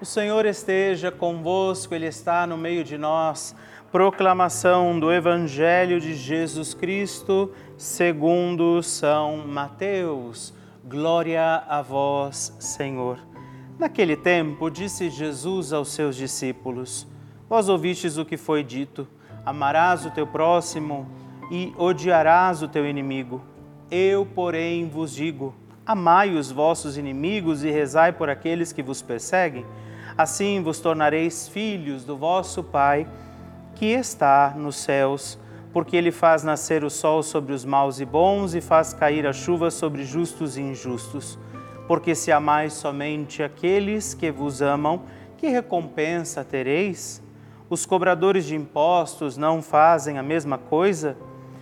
O Senhor esteja convosco, Ele está no meio de nós. Proclamação do Evangelho de Jesus Cristo, segundo São Mateus. Glória a vós, Senhor. Naquele tempo, disse Jesus aos seus discípulos: Vós ouvistes o que foi dito: Amarás o teu próximo e odiarás o teu inimigo. Eu, porém, vos digo: Amai os vossos inimigos e rezai por aqueles que vos perseguem. Assim vos tornareis filhos do vosso Pai que está nos céus, porque ele faz nascer o sol sobre os maus e bons e faz cair a chuva sobre justos e injustos. Porque se amais somente aqueles que vos amam, que recompensa tereis? Os cobradores de impostos não fazem a mesma coisa?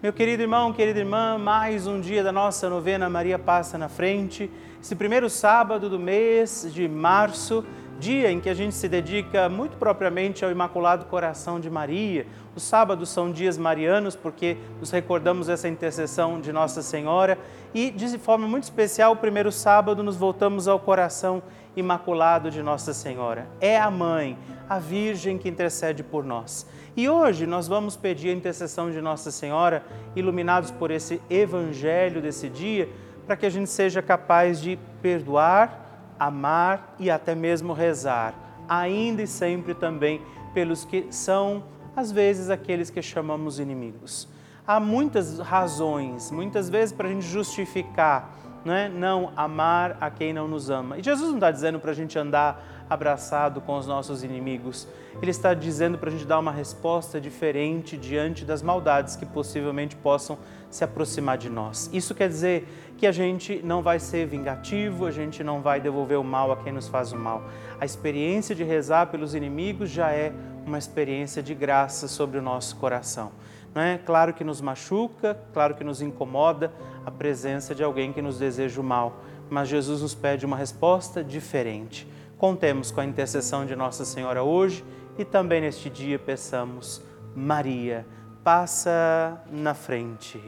Meu querido irmão, querida irmã, mais um dia da nossa novena Maria Passa na Frente. Esse primeiro sábado do mês de março, dia em que a gente se dedica muito propriamente ao Imaculado Coração de Maria. Os sábados são dias marianos porque nos recordamos essa intercessão de Nossa Senhora e de forma muito especial, o primeiro sábado nos voltamos ao coração imaculado de Nossa Senhora. É a mãe, a Virgem que intercede por nós. E hoje nós vamos pedir a intercessão de Nossa Senhora, iluminados por esse evangelho desse dia, para que a gente seja capaz de perdoar, amar e até mesmo rezar, ainda e sempre também pelos que são, às vezes, aqueles que chamamos inimigos. Há muitas razões, muitas vezes, para a gente justificar não, é? não amar a quem não nos ama. E Jesus não está dizendo para a gente andar abraçado com os nossos inimigos. Ele está dizendo para a gente dar uma resposta diferente diante das maldades que possivelmente possam se aproximar de nós. Isso quer dizer que a gente não vai ser vingativo, a gente não vai devolver o mal a quem nos faz o mal. A experiência de rezar pelos inimigos já é uma experiência de graça sobre o nosso coração. Não é? Claro que nos machuca, claro que nos incomoda a presença de alguém que nos deseja o mal, mas Jesus nos pede uma resposta diferente. Contemos com a intercessão de Nossa Senhora hoje e também neste dia peçamos, Maria, passa na frente.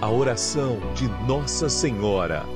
A oração de Nossa Senhora.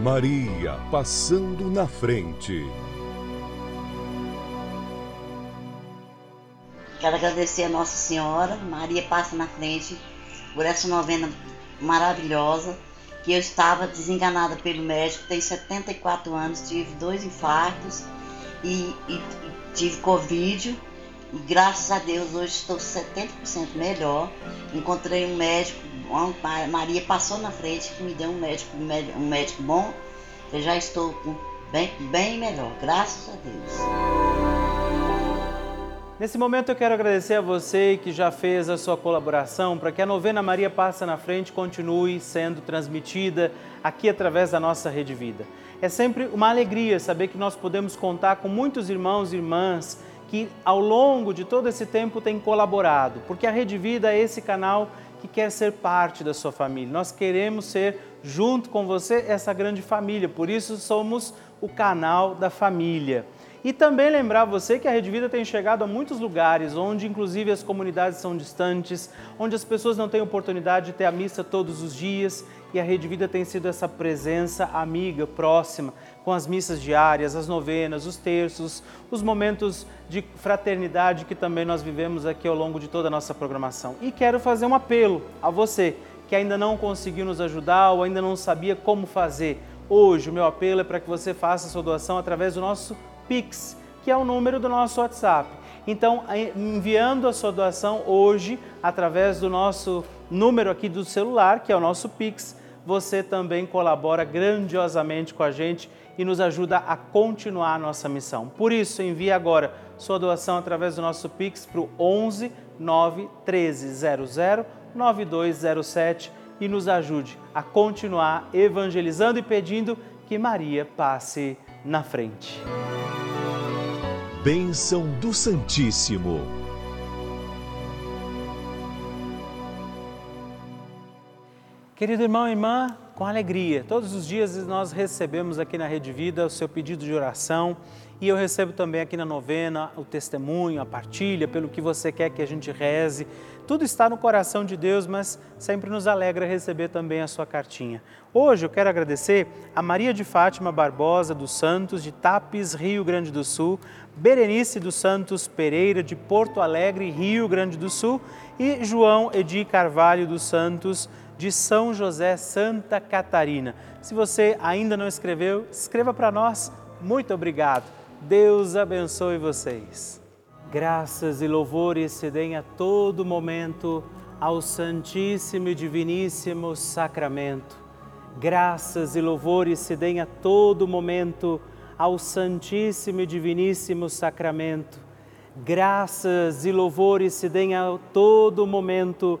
Maria passando na frente. Quero agradecer a Nossa Senhora, Maria passa na frente, por essa novena maravilhosa, que eu estava desenganada pelo médico, tenho 74 anos, tive dois infartos e, e, e tive Covid E graças a Deus hoje estou 70% melhor. Encontrei um médico, Maria passou na frente que me deu um médico, um médico bom. Eu já estou bem, bem melhor, graças a Deus. Nesse momento eu quero agradecer a você que já fez a sua colaboração para que a novena Maria Passa na Frente continue sendo transmitida aqui através da nossa Rede Vida. É sempre uma alegria saber que nós podemos contar com muitos irmãos e irmãs que ao longo de todo esse tempo têm colaborado, porque a Rede Vida é esse canal que quer ser parte da sua família. Nós queremos ser, junto com você, essa grande família, por isso somos o canal da família. E também lembrar você que a Rede Vida tem chegado a muitos lugares onde, inclusive, as comunidades são distantes, onde as pessoas não têm oportunidade de ter a missa todos os dias e a Rede Vida tem sido essa presença amiga, próxima, com as missas diárias, as novenas, os terços, os momentos de fraternidade que também nós vivemos aqui ao longo de toda a nossa programação. E quero fazer um apelo a você que ainda não conseguiu nos ajudar ou ainda não sabia como fazer. Hoje, o meu apelo é para que você faça sua doação através do nosso Pix, que é o número do nosso WhatsApp. Então, enviando a sua doação hoje através do nosso número aqui do celular, que é o nosso Pix, você também colabora grandiosamente com a gente e nos ajuda a continuar a nossa missão. Por isso, envie agora sua doação através do nosso Pix para o 11 9 1300 9207 e nos ajude a continuar evangelizando e pedindo que Maria passe na frente. Bênção do Santíssimo. Querido irmão e irmã, com alegria, todos os dias nós recebemos aqui na Rede Vida o seu pedido de oração e eu recebo também aqui na novena o testemunho, a partilha, pelo que você quer que a gente reze. Tudo está no coração de Deus, mas sempre nos alegra receber também a sua cartinha. Hoje eu quero agradecer a Maria de Fátima Barbosa dos Santos, de Tapes, Rio Grande do Sul, Berenice dos Santos Pereira, de Porto Alegre, Rio Grande do Sul, e João Edi Carvalho dos Santos, de São José, Santa Catarina. Se você ainda não escreveu, escreva para nós. Muito obrigado. Deus abençoe vocês. Graças e louvores se deem a todo momento ao Santíssimo e Diviníssimo Sacramento. Graças e louvores se deem a todo momento ao Santíssimo e Diviníssimo Sacramento. Graças e louvores se deem a todo momento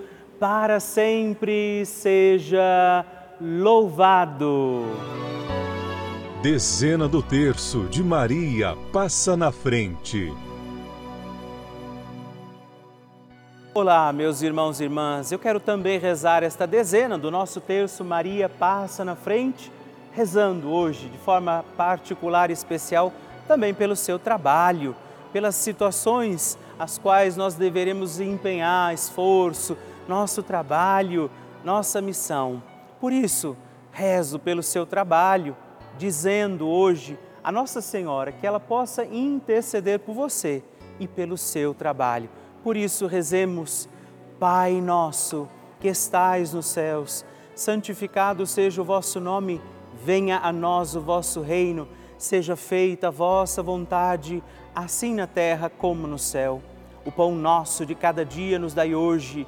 para sempre seja louvado. Dezena do terço de Maria passa na frente. Olá, meus irmãos e irmãs. Eu quero também rezar esta dezena do nosso terço Maria passa na frente, rezando hoje de forma particular e especial também pelo seu trabalho, pelas situações as quais nós deveremos empenhar esforço, nosso trabalho, nossa missão. Por isso, rezo pelo seu trabalho, dizendo hoje a Nossa Senhora que ela possa interceder por você e pelo seu trabalho por isso, rezemos, Pai nosso que estais nos céus, santificado seja o vosso nome, venha a nós o vosso reino, seja feita a vossa vontade, assim na terra como no céu. O pão nosso de cada dia nos dai hoje.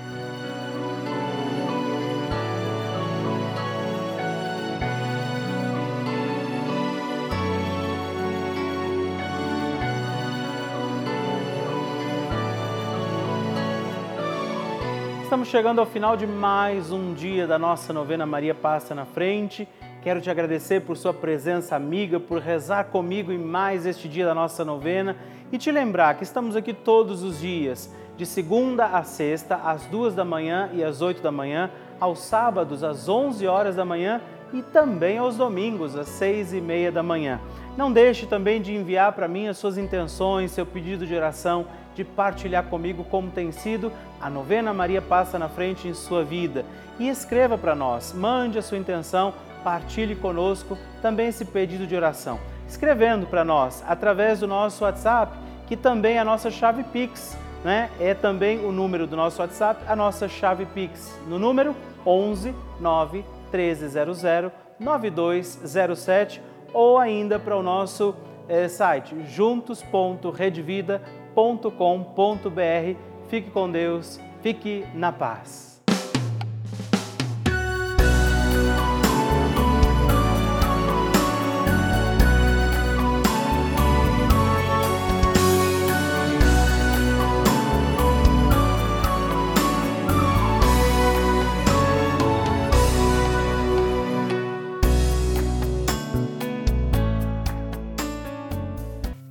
Estamos chegando ao final de mais um dia da nossa novena Maria Passa na Frente. Quero te agradecer por sua presença amiga, por rezar comigo em mais este dia da nossa novena e te lembrar que estamos aqui todos os dias, de segunda a sexta, às duas da manhã e às oito da manhã, aos sábados às onze horas da manhã e também aos domingos às seis e meia da manhã. Não deixe também de enviar para mim as suas intenções, seu pedido de oração, de partilhar comigo como tem sido a novena Maria Passa na Frente em sua vida. E escreva para nós, mande a sua intenção, partilhe conosco também esse pedido de oração escrevendo para nós através do nosso WhatsApp, que também é a nossa chave Pix, né? É também o número do nosso WhatsApp, a nossa chave Pix, no número 11 9 1300 9207 ou ainda para o nosso é, site juntos.redvida.com.br. Fique com Deus, fique na paz.